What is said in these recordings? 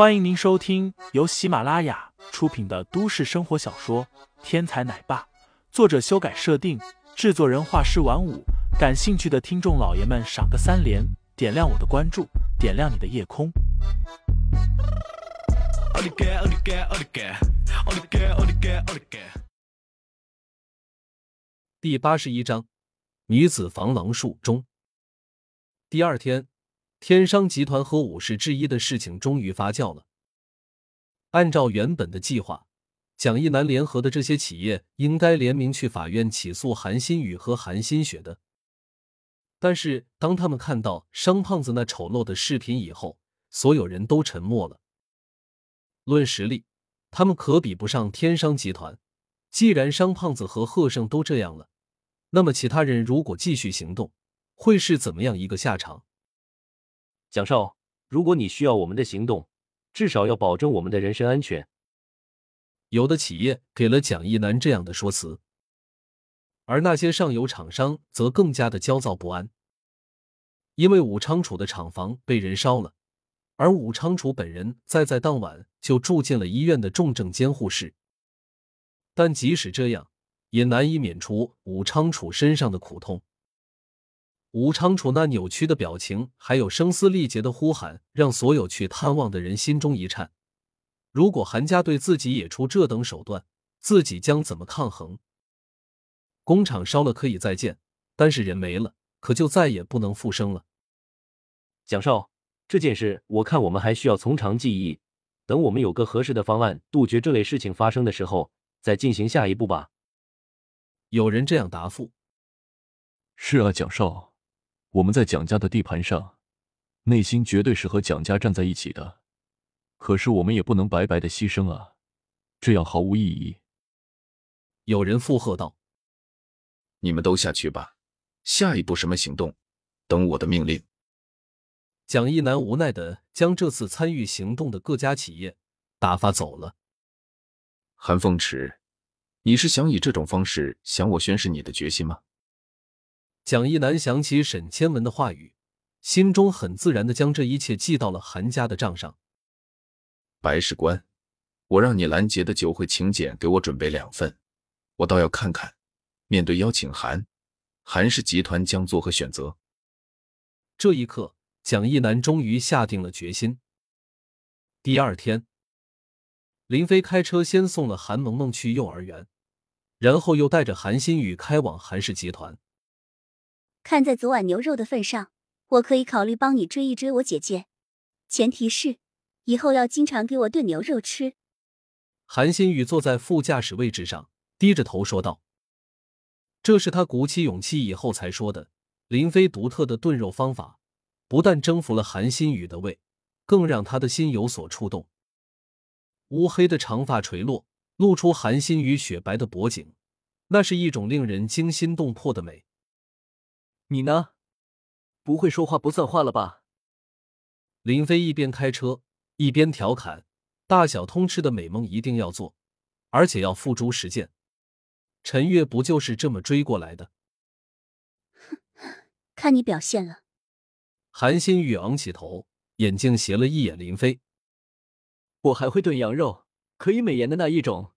欢迎您收听由喜马拉雅出品的都市生活小说《天才奶爸》，作者修改设定，制作人画师晚舞。感兴趣的听众老爷们，赏个三连，点亮我的关注，点亮你的夜空。第八十一章，女子防狼术中。第二天。天商集团和武士制衣的事情终于发酵了。按照原本的计划，蒋一南联合的这些企业应该联名去法院起诉韩新宇和韩新雪的。但是，当他们看到商胖子那丑陋的视频以后，所有人都沉默了。论实力，他们可比不上天商集团。既然商胖子和贺胜都这样了，那么其他人如果继续行动，会是怎么样一个下场？蒋少，如果你需要我们的行动，至少要保证我们的人身安全。有的企业给了蒋一南这样的说辞，而那些上游厂商则更加的焦躁不安，因为武昌楚的厂房被人烧了，而武昌楚本人在在当晚就住进了医院的重症监护室。但即使这样，也难以免除武昌楚身上的苦痛。吴昌楚那扭曲的表情，还有声嘶力竭的呼喊，让所有去探望的人心中一颤。如果韩家对自己也出这等手段，自己将怎么抗衡？工厂烧了可以再建，但是人没了，可就再也不能复生了。蒋少，这件事我看我们还需要从长计议，等我们有个合适的方案，杜绝这类事情发生的时候，再进行下一步吧。有人这样答复：“是啊，蒋少。”我们在蒋家的地盘上，内心绝对是和蒋家站在一起的。可是我们也不能白白的牺牲啊，这样毫无意义。有人附和道：“你们都下去吧，下一步什么行动，等我的命令。”蒋一南无奈的将这次参与行动的各家企业打发走了。韩凤池，你是想以这种方式向我宣示你的决心吗？蒋一南想起沈千文的话语，心中很自然的将这一切记到了韩家的账上。白事官，我让你拦截的酒会请柬给我准备两份，我倒要看看，面对邀请函，韩氏集团将作何选择。这一刻，蒋一南终于下定了决心。第二天，林飞开车先送了韩萌萌去幼儿园，然后又带着韩新宇开往韩氏集团。看在昨晚牛肉的份上，我可以考虑帮你追一追我姐姐，前提是以后要经常给我炖牛肉吃。韩新宇坐在副驾驶位置上，低着头说道：“这是他鼓起勇气以后才说的。林飞独特的炖肉方法，不但征服了韩新宇的胃，更让他的心有所触动。乌黑的长发垂落，露出韩新宇雪白的脖颈，那是一种令人惊心动魄的美。”你呢？不会说话不算话了吧？林飞一边开车一边调侃：“大小通吃的美梦一定要做，而且要付诸实践。陈月不就是这么追过来的？”哼，看你表现了。韩新宇昂起头，眼睛斜了一眼林飞：“我还会炖羊肉，可以美颜的那一种。”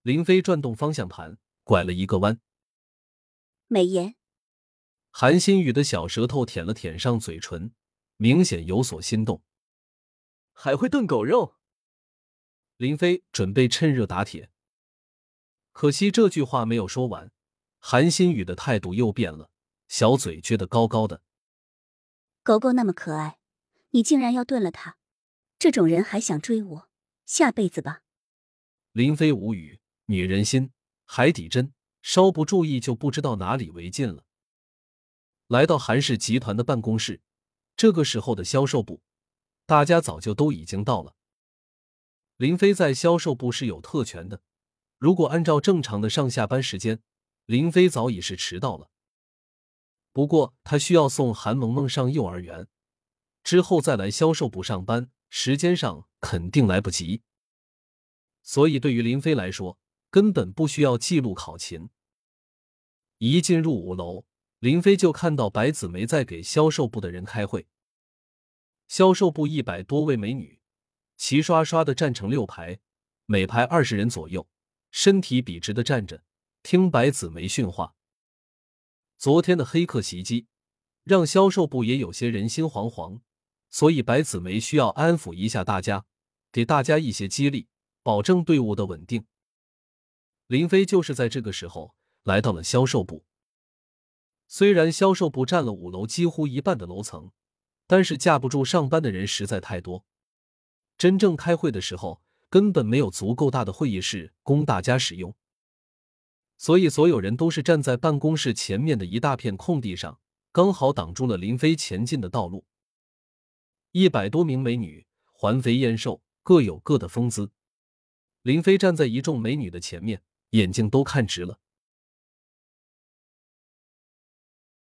林飞转动方向盘，拐了一个弯。美颜。韩新宇的小舌头舔了舔上嘴唇，明显有所心动。还会炖狗肉？林飞准备趁热打铁，可惜这句话没有说完，韩新宇的态度又变了，小嘴撅得高高的。狗狗那么可爱，你竟然要炖了它？这种人还想追我？下辈子吧！林飞无语，女人心，海底针，稍不注意就不知道哪里违禁了。来到韩氏集团的办公室，这个时候的销售部，大家早就都已经到了。林飞在销售部是有特权的，如果按照正常的上下班时间，林飞早已是迟到了。不过他需要送韩萌萌上幼儿园，之后再来销售部上班，时间上肯定来不及。所以对于林飞来说，根本不需要记录考勤。一进入五楼。林飞就看到白子梅在给销售部的人开会。销售部一百多位美女齐刷刷的站成六排，每排二十人左右，身体笔直的站着，听白子梅训话。昨天的黑客袭击，让销售部也有些人心惶惶，所以白子梅需要安抚一下大家，给大家一些激励，保证队伍的稳定。林飞就是在这个时候来到了销售部。虽然销售部占了五楼几乎一半的楼层，但是架不住上班的人实在太多。真正开会的时候，根本没有足够大的会议室供大家使用，所以所有人都是站在办公室前面的一大片空地上，刚好挡住了林飞前进的道路。一百多名美女环肥燕瘦，各有各的风姿。林飞站在一众美女的前面，眼睛都看直了。